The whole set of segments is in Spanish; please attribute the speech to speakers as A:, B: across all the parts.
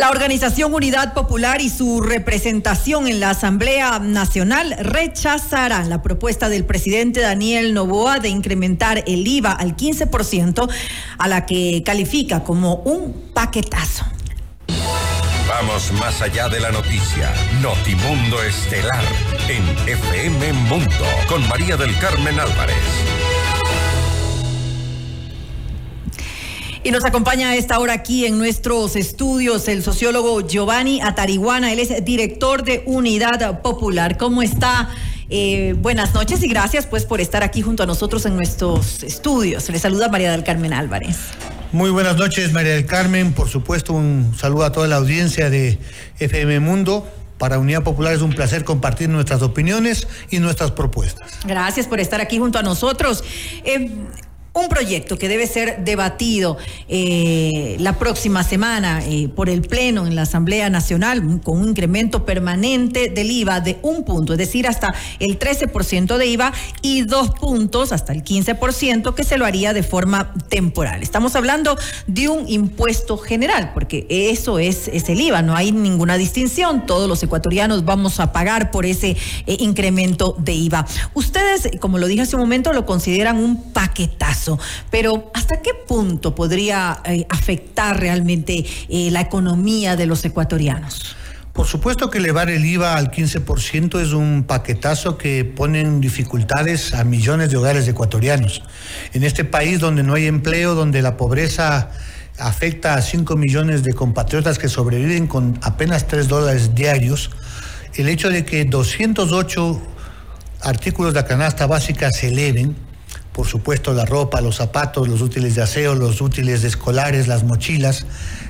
A: La organización Unidad Popular y su representación en la Asamblea Nacional rechazarán la propuesta del presidente Daniel Novoa de incrementar el IVA al 15%, a la que califica como un paquetazo.
B: Vamos más allá de la noticia. Notimundo Estelar en FM Mundo con María del Carmen Álvarez.
A: Y nos acompaña a esta hora aquí en nuestros estudios el sociólogo Giovanni Atariguana. Él es director de Unidad Popular. ¿Cómo está? Eh, buenas noches y gracias pues por estar aquí junto a nosotros en nuestros estudios. Le saluda María del Carmen Álvarez.
C: Muy buenas noches María del Carmen. Por supuesto un saludo a toda la audiencia de FM Mundo. Para Unidad Popular es un placer compartir nuestras opiniones y nuestras propuestas.
A: Gracias por estar aquí junto a nosotros. Eh, un proyecto que debe ser debatido eh, la próxima semana eh, por el Pleno en la Asamblea Nacional con un incremento permanente del IVA de un punto, es decir, hasta el 13% de IVA y dos puntos hasta el 15% que se lo haría de forma temporal. Estamos hablando de un impuesto general, porque eso es, es el IVA, no hay ninguna distinción, todos los ecuatorianos vamos a pagar por ese eh, incremento de IVA. Ustedes, como lo dije hace un momento, lo consideran un paquetazo pero ¿hasta qué punto podría eh, afectar realmente eh, la economía de los ecuatorianos?
C: Por supuesto que elevar el IVA al 15% es un paquetazo que pone en dificultades a millones de hogares ecuatorianos. En este país donde no hay empleo, donde la pobreza afecta a 5 millones de compatriotas que sobreviven con apenas 3 dólares diarios, el hecho de que 208 artículos de la canasta básica se eleven, por supuesto la ropa, los zapatos, los útiles de aseo, los útiles escolares, las mochilas,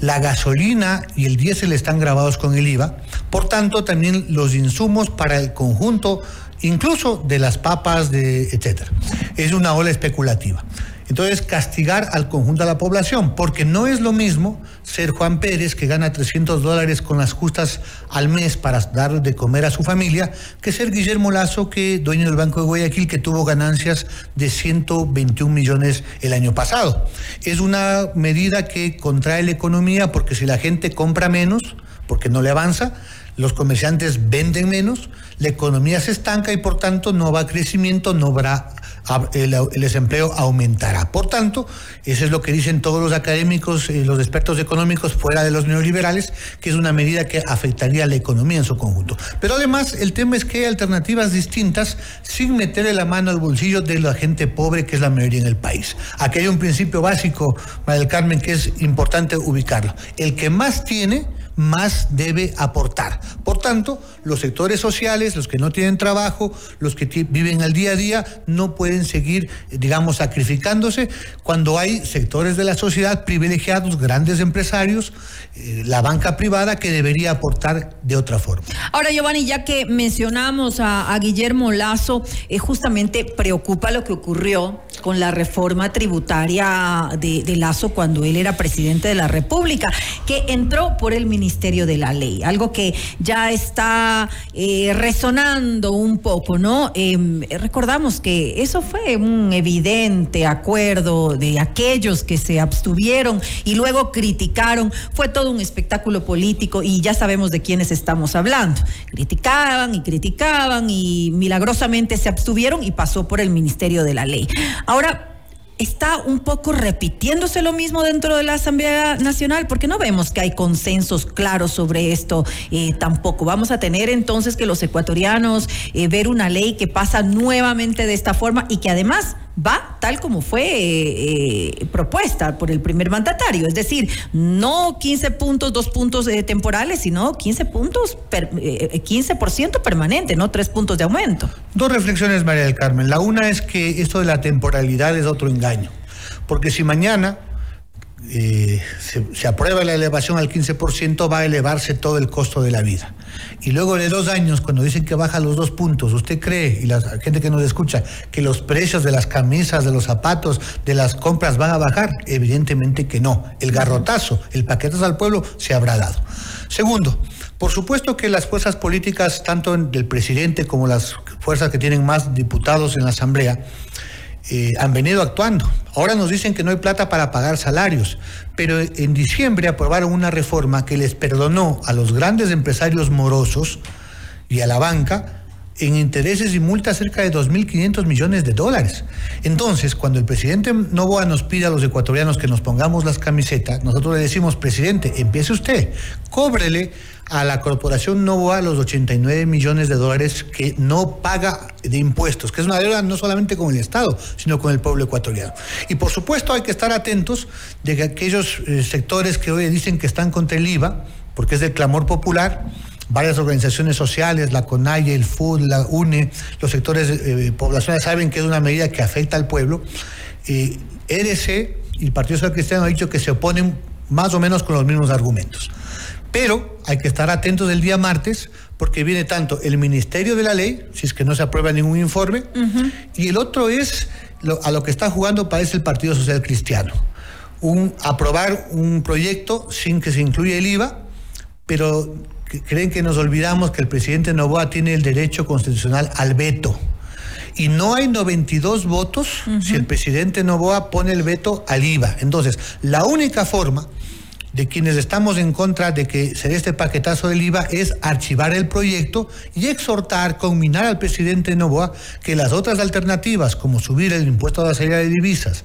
C: la gasolina y el diésel están grabados con el IVA, por tanto también los insumos para el conjunto, incluso de las papas, de etcétera. Es una ola especulativa. Entonces, castigar al conjunto de la población, porque no es lo mismo ser Juan Pérez, que gana 300 dólares con las justas al mes para dar de comer a su familia, que ser Guillermo Lazo, que dueño del Banco de Guayaquil, que tuvo ganancias de 121 millones el año pasado. Es una medida que contrae la economía porque si la gente compra menos, porque no le avanza, los comerciantes venden menos, la economía se estanca y por tanto no va a crecimiento, no habrá el, desempleo aumentará. Por tanto, eso es lo que dicen todos los académicos y los expertos económicos fuera de los neoliberales, que es una medida que afectaría a la economía en su conjunto. Pero además, el tema es que hay alternativas distintas sin meterle la mano al bolsillo de la gente pobre, que es la mayoría en el país. Aquí hay un principio básico, María del Carmen, que es importante ubicarlo. El que más tiene, más debe aportar. Por tanto, los sectores sociales, los que no tienen trabajo, los que viven al día a día, no pueden seguir, digamos, sacrificándose cuando hay sectores de la sociedad privilegiados, grandes empresarios, eh, la banca privada que debería aportar de otra forma.
A: Ahora, Giovanni, ya que mencionamos a, Guillermo Lazo, eh, justamente preocupa lo que ocurrió con la reforma tributaria de, de Lazo cuando él era presidente de la República, que entró por el Ministerio Ministerio de la Ley, algo que ya está eh, resonando un poco, ¿no? Em, recordamos que eso fue un evidente acuerdo de aquellos que se abstuvieron y luego criticaron, fue todo un espectáculo político y ya sabemos de quiénes estamos hablando. Criticaban y criticaban y milagrosamente se abstuvieron y pasó por el Ministerio de la Ley. Ahora, está un poco repitiéndose lo mismo dentro de la Asamblea Nacional, porque no vemos que hay consensos claros sobre esto eh, tampoco. Vamos a tener entonces que los ecuatorianos eh, ver una ley que pasa nuevamente de esta forma y que además va tal como fue eh, propuesta por el primer mandatario, es decir, no 15 puntos, dos puntos temporales, sino 15 puntos, per, 15% permanente, no tres puntos de aumento.
C: Dos reflexiones, María del Carmen. La una es que esto de la temporalidad es otro engaño. Porque si mañana eh, se, aprueba la elevación al 15%, va a elevarse todo el costo de la vida. Y luego de dos años, cuando dicen que baja los dos puntos, ¿usted cree, y la gente que nos escucha, que los precios de las camisas, de los zapatos, de las compras van a bajar? Evidentemente que no. El garrotazo, el paquetazo al pueblo se habrá dado. Segundo, por supuesto que las fuerzas políticas, tanto del presidente como las fuerzas que tienen más diputados en la Asamblea, eh, han venido actuando. Ahora nos dicen que no hay plata para pagar salarios, pero en diciembre aprobaron una reforma que les perdonó a los grandes empresarios morosos y a la banca en intereses y multas cerca de 2.500 millones de dólares. Entonces, cuando el presidente Novoa nos pide a los ecuatorianos que nos pongamos las camisetas, nosotros le decimos, presidente, empiece usted, cóbrele a la corporación Novoa los 89 millones de dólares que no paga de impuestos, que es una deuda no solamente con el Estado, sino con el pueblo ecuatoriano. Y por supuesto hay que estar atentos de que aquellos eh, sectores que hoy dicen que están contra el IVA, porque es del clamor popular, varias organizaciones sociales, la CONAIE, el FUD, la UNE, los sectores eh, poblacionales saben que es una medida que afecta al pueblo. Eh, EDC y el Partido Social Cristiano han dicho que se oponen más o menos con los mismos argumentos. Pero hay que estar atentos el día martes porque viene tanto el Ministerio de la Ley, si es que no se aprueba ningún informe, y el otro es a lo que está jugando parece el Partido Social Cristiano. Un, aprobar un proyecto sin que se incluya el IVA, pero creen que nos olvidamos que el presidente Novoa tiene el derecho constitucional al veto. Y no hay 92 votos si el presidente Novoa pone el veto al IVA. Entonces, la única forma de quienes estamos en contra de que se dé este paquetazo del IVA es archivar el proyecto y exhortar, combinar al presidente Novoa que las otras alternativas, como subir el impuesto a la salida de divisas,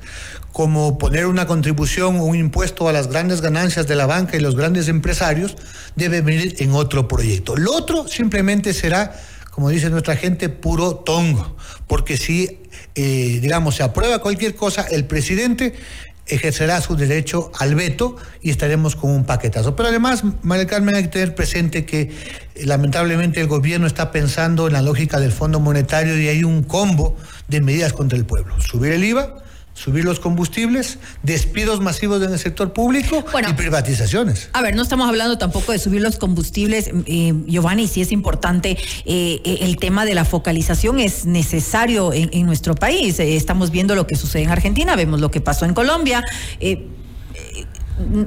C: como poner una contribución o un impuesto a las grandes ganancias de la banca y los grandes empresarios, debe venir en otro proyecto. Lo otro simplemente será, como dice nuestra gente, puro tongo, porque si, eh, digamos, se aprueba cualquier cosa, el presidente ejercerá su derecho al veto y estaremos con un paquetazo. Pero además, María Carmen, hay que tener presente que eh, lamentablemente el gobierno está pensando en la lógica del Fondo Monetario y hay un combo de medidas contra el pueblo. Subir el IVA, subir los combustibles, despidos masivos en el sector público y privatizaciones.
A: A ver, no estamos hablando tampoco de subir los combustibles, eh, Giovanni, sí es importante eh, eh, el tema de la focalización, es necesario en, en nuestro país. estamos viendo lo que sucede en Argentina, vemos lo que pasó en Colombia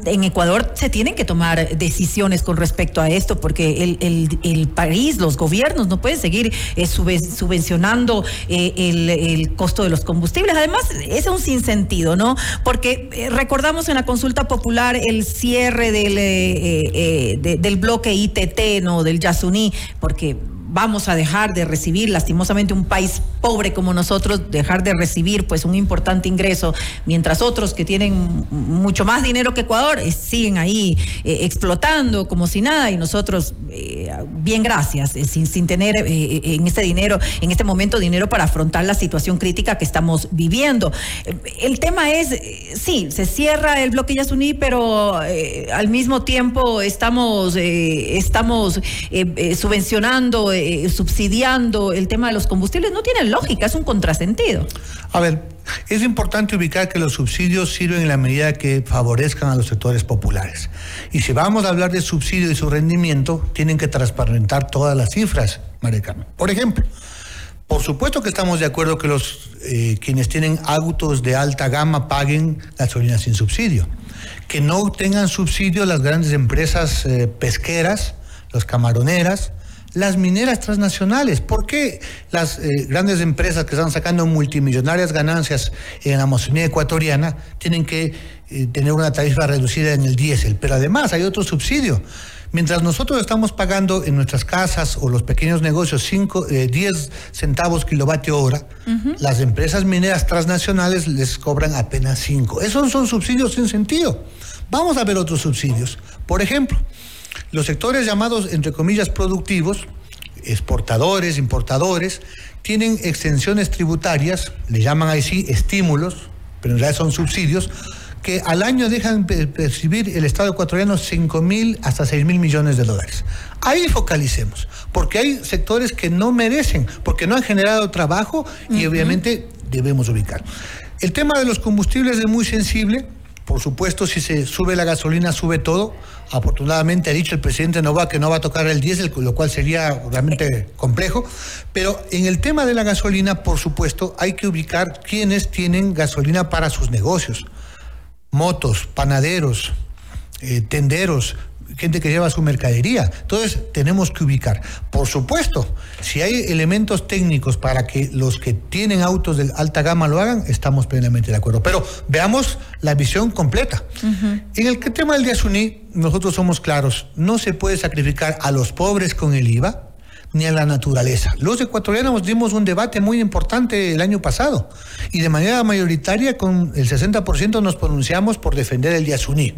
A: en Ecuador se tienen que tomar decisiones con respecto a esto, porque el, país, los gobiernos no pueden seguir eh, subvencionando eh, el, costo de los combustibles. Además, es un sinsentido, ¿no? Porque eh, recordamos en la consulta popular el cierre del, del bloque ITT, ¿no? Del Yasuní, porque vamos a dejar de recibir, lastimosamente un país pobre como nosotros, dejar de recibir pues un importante ingreso, mientras otros que tienen mucho más dinero que Ecuador eh, siguen ahí eh, explotando como si nada y nosotros eh, bien gracias, sin, sin tener en este dinero, en este momento dinero para afrontar la situación crítica que estamos viviendo. el tema es, sí, se cierra el bloque Yasuní, pero al mismo tiempo estamos, estamos subvencionando subsidiando el tema de los combustibles no tiene lógica, es un contrasentido.
C: A ver, es importante ubicar que los subsidios sirven en la medida que favorezcan a los sectores populares. Y si vamos a hablar de subsidio y su rendimiento, tienen que transparentar todas las cifras, María Por ejemplo, por supuesto que estamos de acuerdo que los eh, quienes tienen autos de alta gama paguen gasolina sin subsidio. Que no tengan subsidio las grandes empresas eh, pesqueras, las camaroneras, las mineras transnacionales. ¿Por qué las eh, grandes empresas que están sacando multimillonarias ganancias en la Amazonía ecuatoriana tienen que eh, tener una tarifa reducida en el diésel? Pero además hay otro subsidio. Mientras nosotros estamos pagando en nuestras casas o los pequeños negocios 5, 10 eh, centavos kilovatio hora, las empresas mineras transnacionales les cobran apenas 5. Esos son subsidios sin sentido. Vamos a ver otros subsidios. Por ejemplo, los sectores llamados, entre comillas, productivos, exportadores, importadores, tienen extensiones tributarias, le llaman ahí sí estímulos, pero en realidad son subsidios, que al año dejan percibir el Estado ecuatoriano 5 mil hasta 6 mil millones de dólares. Ahí focalicemos, porque hay sectores que no merecen, porque no han generado trabajo y obviamente debemos ubicar. El tema de los combustibles es muy sensible por supuesto, si se sube la gasolina, sube todo. Afortunadamente ha dicho el presidente Nova que no va a tocar el diésel, lo cual sería realmente complejo. Pero en el tema de la gasolina, por supuesto, hay que ubicar quienes tienen gasolina para sus negocios. Motos, panaderos, eh, tenderos, gente que lleva su mercadería. Entonces, tenemos que ubicar. Por supuesto, si hay elementos técnicos para que los que tienen autos de alta gama lo hagan, estamos plenamente de acuerdo. Pero veamos la visión completa. En el tema del Yasuní, nosotros somos claros, no se puede sacrificar a los pobres con el IVA ni a la naturaleza. Los ecuatorianos dimos un debate muy importante el año pasado y de manera mayoritaria con el 60% nos pronunciamos por defender el Yasuní.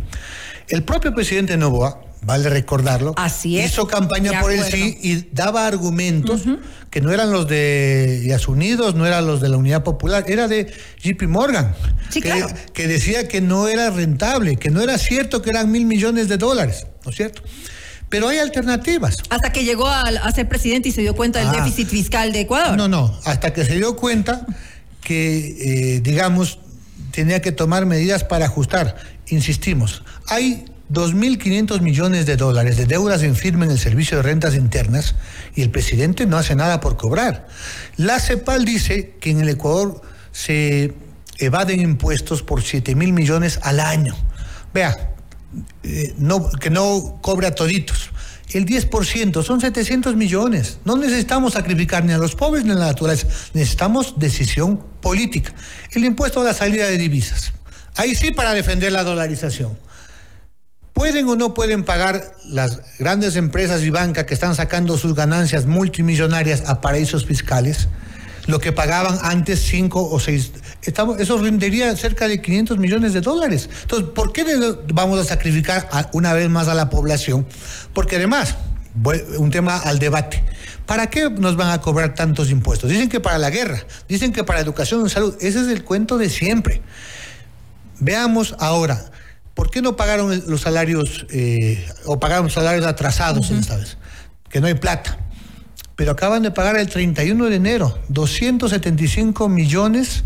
C: El propio presidente Novoa, vale recordarlo, hizo campaña por el sí y daba argumentos que no eran los de Yasunidos, no eran los de la Unidad Popular, era de JP Morgan, que, que decía que no era rentable, que no era cierto que eran mil millones de dólares, ¿no es cierto? Pero hay alternativas.
A: Hasta que llegó a, ser presidente y se dio cuenta del ah. déficit fiscal de Ecuador.
C: No, no, hasta que se dio cuenta que, eh, digamos, tenía que tomar medidas para ajustar. Insistimos, hay 2.500 millones de dólares de deudas en firme en el Servicio de Rentas Internas y el presidente no hace nada por cobrar. La CEPAL dice que en el Ecuador se evaden impuestos por 7 mil millones al año. Vea, eh, no, que no cobre a toditos. El 10% son 700 millones. No necesitamos sacrificar ni a los pobres ni a la naturaleza. Necesitamos decisión política. El impuesto a la salida de divisas. Ahí sí para defender la dolarización. ¿Pueden o no pueden pagar las grandes empresas y bancas que están sacando sus ganancias multimillonarias a paraísos fiscales? Lo que pagaban antes cinco o seis. Estamos, eso rendería cerca de 500 millones de dólares. Entonces, ¿por qué vamos a sacrificar una vez más a la población? Porque además, un tema al debate. ¿Para qué nos van a cobrar tantos impuestos? Dicen que para la guerra, dicen que para educación y salud. Ese es el cuento de siempre. Veamos ahora, ¿por qué no pagaron los salarios eh, o pagaron salarios atrasados esta vez? Que no hay plata pero acaban de pagar el 31 de enero 275 millones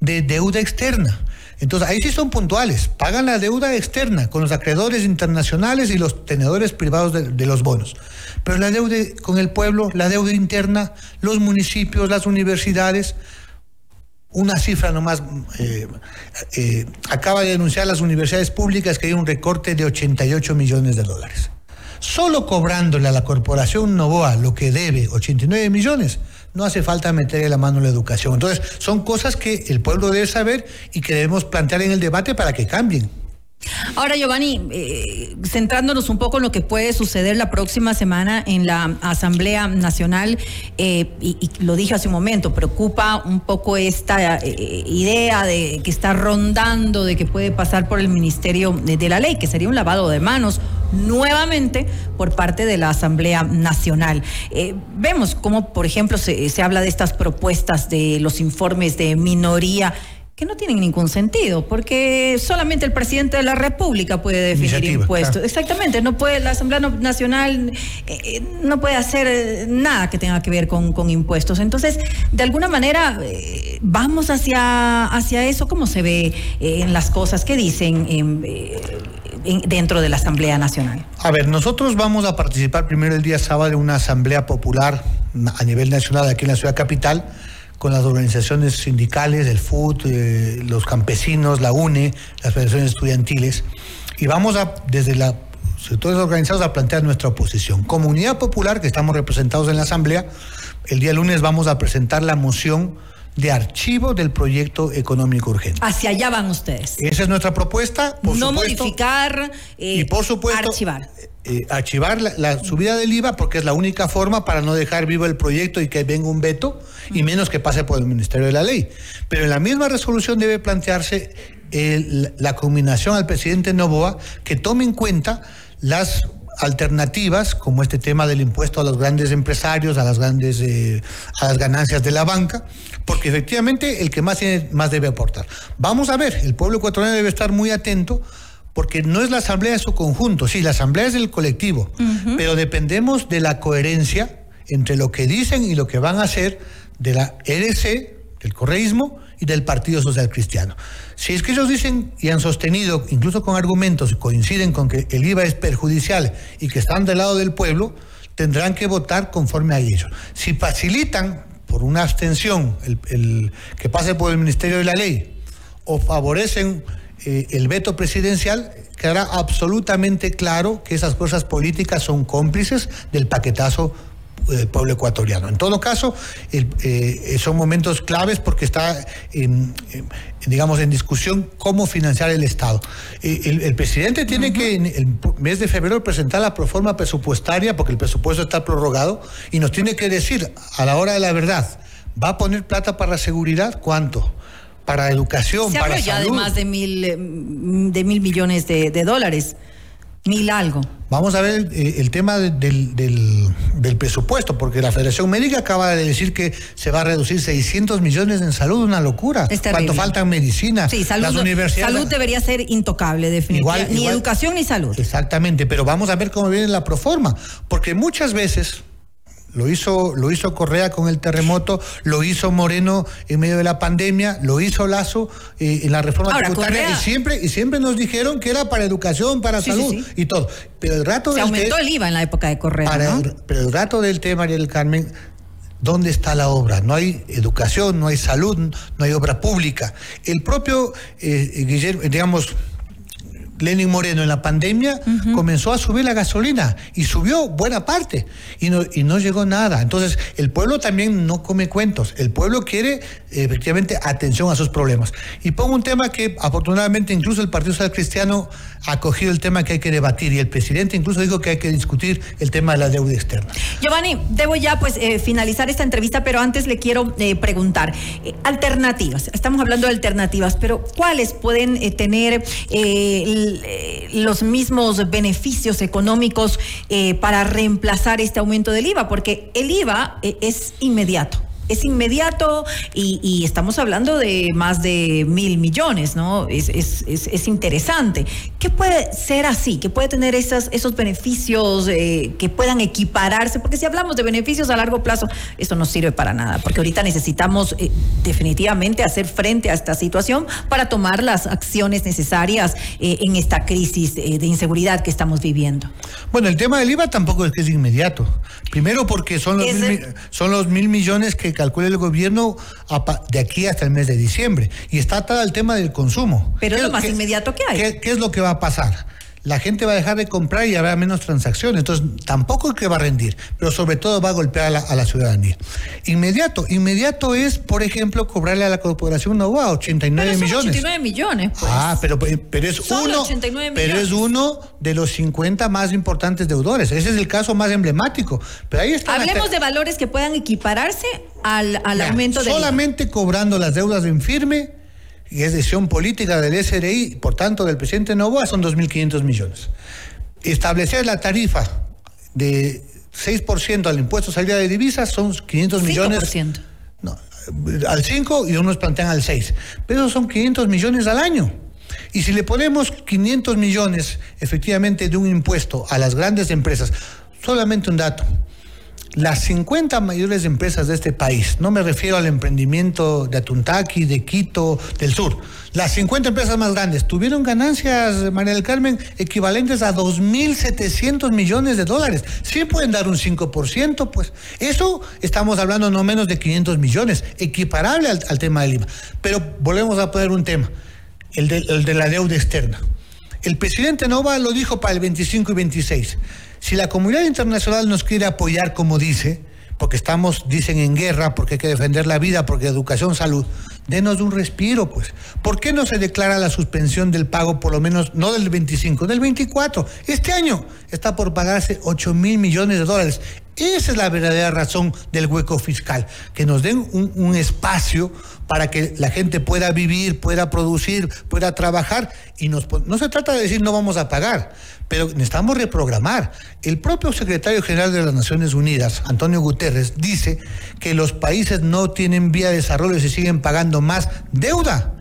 C: de deuda externa. Entonces, ahí sí son puntuales, pagan la deuda externa con los acreedores internacionales y los tenedores privados de, los bonos. Pero la deuda con el pueblo, la deuda interna, los municipios, las universidades, una cifra nomás, eh, eh, acaba de denunciar las universidades públicas que hay un recorte de 88 millones de dólares. Solo cobrándole a la corporación Novoa lo que debe, 89 millones, no hace falta meterle la mano en la educación. Entonces, son cosas que el pueblo debe saber y que debemos plantear en el debate para que cambien.
A: Ahora, Giovanni, eh, centrándonos un poco en lo que puede suceder la próxima semana en la Asamblea Nacional, eh, y, lo dije hace un momento, preocupa un poco esta eh, idea de que está rondando de que puede pasar por el Ministerio de, la Ley, que sería un lavado de manos nuevamente por parte de la Asamblea Nacional. vemos cómo, por ejemplo, se, se habla de estas propuestas de los informes de minoría que no tienen ningún sentido, porque solamente el presidente de la República puede definir impuestos. Exactamente, no puede la Asamblea Nacional eh, eh, no puede hacer eh, nada que tenga que ver con, impuestos. Entonces, de alguna manera, vamos hacia, hacia eso, ¿cómo se ve en las cosas que dicen dentro de la Asamblea Nacional?
C: A ver, nosotros vamos a participar primero el día sábado en una Asamblea Popular a nivel nacional aquí en la ciudad capital con las organizaciones sindicales, el FUT, eh, los campesinos, la UNE, las federaciones estudiantiles, y vamos a, desde la sectores organizados, a plantear nuestra oposición. Comunidad Popular, que estamos representados en la Asamblea, el día lunes vamos a presentar la moción de archivo del proyecto económico urgente.
A: Hacia allá van ustedes.
C: Esa es nuestra propuesta.
A: no modificar
C: eh, y por supuesto archivar. Eh, archivar la, subida del IVA porque es la única forma para no dejar vivo el proyecto y que venga un veto y menos que pase por el Ministerio de la Ley. Pero en la misma resolución debe plantearse la combinación al presidente Novoa que tome en cuenta las alternativas como este tema del impuesto a los grandes empresarios, a las grandes eh, a las ganancias de la banca, porque efectivamente el que más tiene más debe aportar. Vamos a ver, el pueblo ecuatoriano debe estar muy atento porque no es la asamblea en su conjunto, sí, la asamblea es del colectivo, pero dependemos de la coherencia entre lo que dicen y lo que van a hacer de la EDC, del correísmo y del Partido Social Cristiano. Si es que ellos dicen y han sostenido, incluso con argumentos, coinciden con que el IVA es perjudicial y que están del lado del pueblo, tendrán que votar conforme a ellos. Si facilitan por una abstención el, que pase por el Ministerio de la Ley o favorecen eh, el veto presidencial, quedará absolutamente claro que esas fuerzas políticas son cómplices del paquetazo del pueblo ecuatoriano. En todo caso, eh, son momentos claves porque está, digamos, en discusión cómo financiar el Estado. el, presidente tiene que en el mes de febrero presentar la proforma presupuestaria porque el presupuesto está prorrogado y nos tiene que decir a la hora de la verdad, ¿va a poner plata para la seguridad? ¿Cuánto? para educación,
A: Se
C: para
A: ya de más de mil, eh, de mil millones de, dólares. Mil algo.
C: Vamos a ver eh, el, tema del, del, presupuesto, porque la Federación Médica acaba de decir que se va a reducir 600 millones en salud, una locura. Cuánto falta en medicina.
A: Sí, salud, Las universidades, salud debería ser intocable, definitivamente. ni educación ni salud.
C: Exactamente, pero vamos a ver cómo viene la proforma, porque muchas veces lo hizo, lo hizo Correa con el terremoto, lo hizo Moreno en medio de la pandemia, lo hizo Lazo eh, en la reforma tributaria y siempre y siempre nos dijeron que era para educación, para salud y todo. Pero el rato
A: se aumentó el IVA en la época de Correa.
C: pero el rato del tema, María del Carmen, ¿Dónde está la obra? No hay educación, no hay salud, no hay obra pública. El propio eh, Guillermo, digamos, Lenin Moreno en la pandemia comenzó a subir la gasolina y subió buena parte y no, y no llegó nada. Entonces, el pueblo también no come cuentos. El pueblo quiere efectivamente atención a sus problemas. Y pongo un tema que afortunadamente incluso el Partido Social Cristiano ha cogido el tema que hay que debatir y el presidente incluso dijo que hay que discutir el tema de la deuda externa.
A: Giovanni, debo ya pues eh, finalizar esta entrevista, pero antes le quiero eh, preguntar, eh, alternativas, estamos hablando de alternativas, pero ¿cuáles pueden tener los mismos beneficios económicos para reemplazar este aumento del IVA? Porque el IVA es inmediato es inmediato y, estamos hablando de más de mil millones, ¿no? Es, es, es, interesante. ¿Qué puede ser así? ¿Qué puede tener esas, esos beneficios eh, que puedan equipararse? Porque si hablamos de beneficios a largo plazo, esto no sirve para nada, porque ahorita necesitamos eh, definitivamente hacer frente a esta situación para tomar las acciones necesarias eh, en esta crisis de inseguridad que estamos viviendo.
C: Bueno, el tema del IVA tampoco es que es inmediato. Primero porque son los, son los mil millones que calcula el gobierno de aquí hasta el mes de diciembre. Y está atado el tema del consumo.
A: Pero es lo más inmediato que
C: hay. ¿qué, es lo que va a pasar? La gente va a dejar de comprar y habrá menos transacciones. Entonces, tampoco es que va a rendir, pero sobre todo va a golpear a la, ciudadanía. Inmediato, inmediato es, por ejemplo, cobrarle a la Corporación Nova 89 pero millones.
A: 89 millones,
C: pues. Ah, pero, pero es uno. Pero es uno de los 50 más importantes deudores. Ese es el caso más emblemático. Pero ahí está.
A: Hablemos de valores que puedan equipararse al, al aumento
C: de. Solamente cobrando las deudas en firme y es decisión política del SRI, por tanto del presidente Novoa, son 2.500 millones. Establecer la tarifa de 6% al impuesto salida de divisas son 500 millones. No, al 5 y unos plantean al 6. Pero son 500 millones al año. Y si le ponemos 500 millones efectivamente de un impuesto a las grandes empresas, solamente un dato, las 50 mayores empresas de este país, no me refiero al emprendimiento de Atuntaqui, de Quito, del sur, las 50 empresas más grandes tuvieron ganancias, María del Carmen, equivalentes a 2.700 millones de dólares. Sí pueden dar un 5%, pues eso estamos hablando no menos de 500 millones, equiparable al, tema del IVA. Pero volvemos a poner un tema, el de, el de la deuda externa. El presidente Nova lo dijo para el 25 y 26 si la comunidad internacional nos quiere apoyar como dice, porque estamos, dicen, en guerra, porque hay que defender la vida, porque educación, salud, denos un respiro, pues. ¿Por qué no se declara la suspensión del pago, por lo menos, no del 25, del 24? Este año está por pagarse 8 mil millones de dólares. Esa es la verdadera razón del hueco fiscal, que nos den un, espacio para que la gente pueda vivir, pueda producir, pueda trabajar y nos, no se trata de decir no vamos a pagar, pero necesitamos reprogramar. El propio secretario general de las Naciones Unidas, Antonio Guterres, dice que los países no tienen vía de desarrollo y se siguen pagando más deuda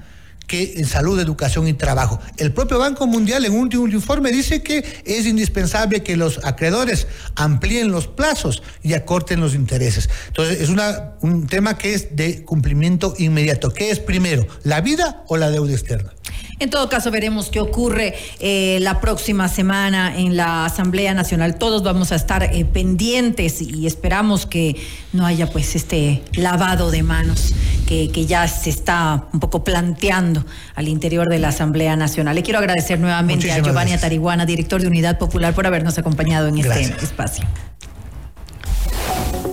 C: que en salud, educación y trabajo. El propio Banco Mundial en un informe dice que es indispensable que los acreedores amplíen los plazos y acorten los intereses. Entonces, es una, un tema que es de cumplimiento inmediato. ¿Qué es primero, la vida o la deuda externa?
A: En todo caso, veremos qué ocurre eh, la próxima semana en la Asamblea Nacional. Todos vamos a estar eh, pendientes y esperamos que no haya pues este lavado de manos que, ya se está un poco planteando al interior de la Asamblea Nacional. Le quiero agradecer nuevamente a Giovanni Atariguana, director de Unidad Popular, por habernos acompañado en este espacio.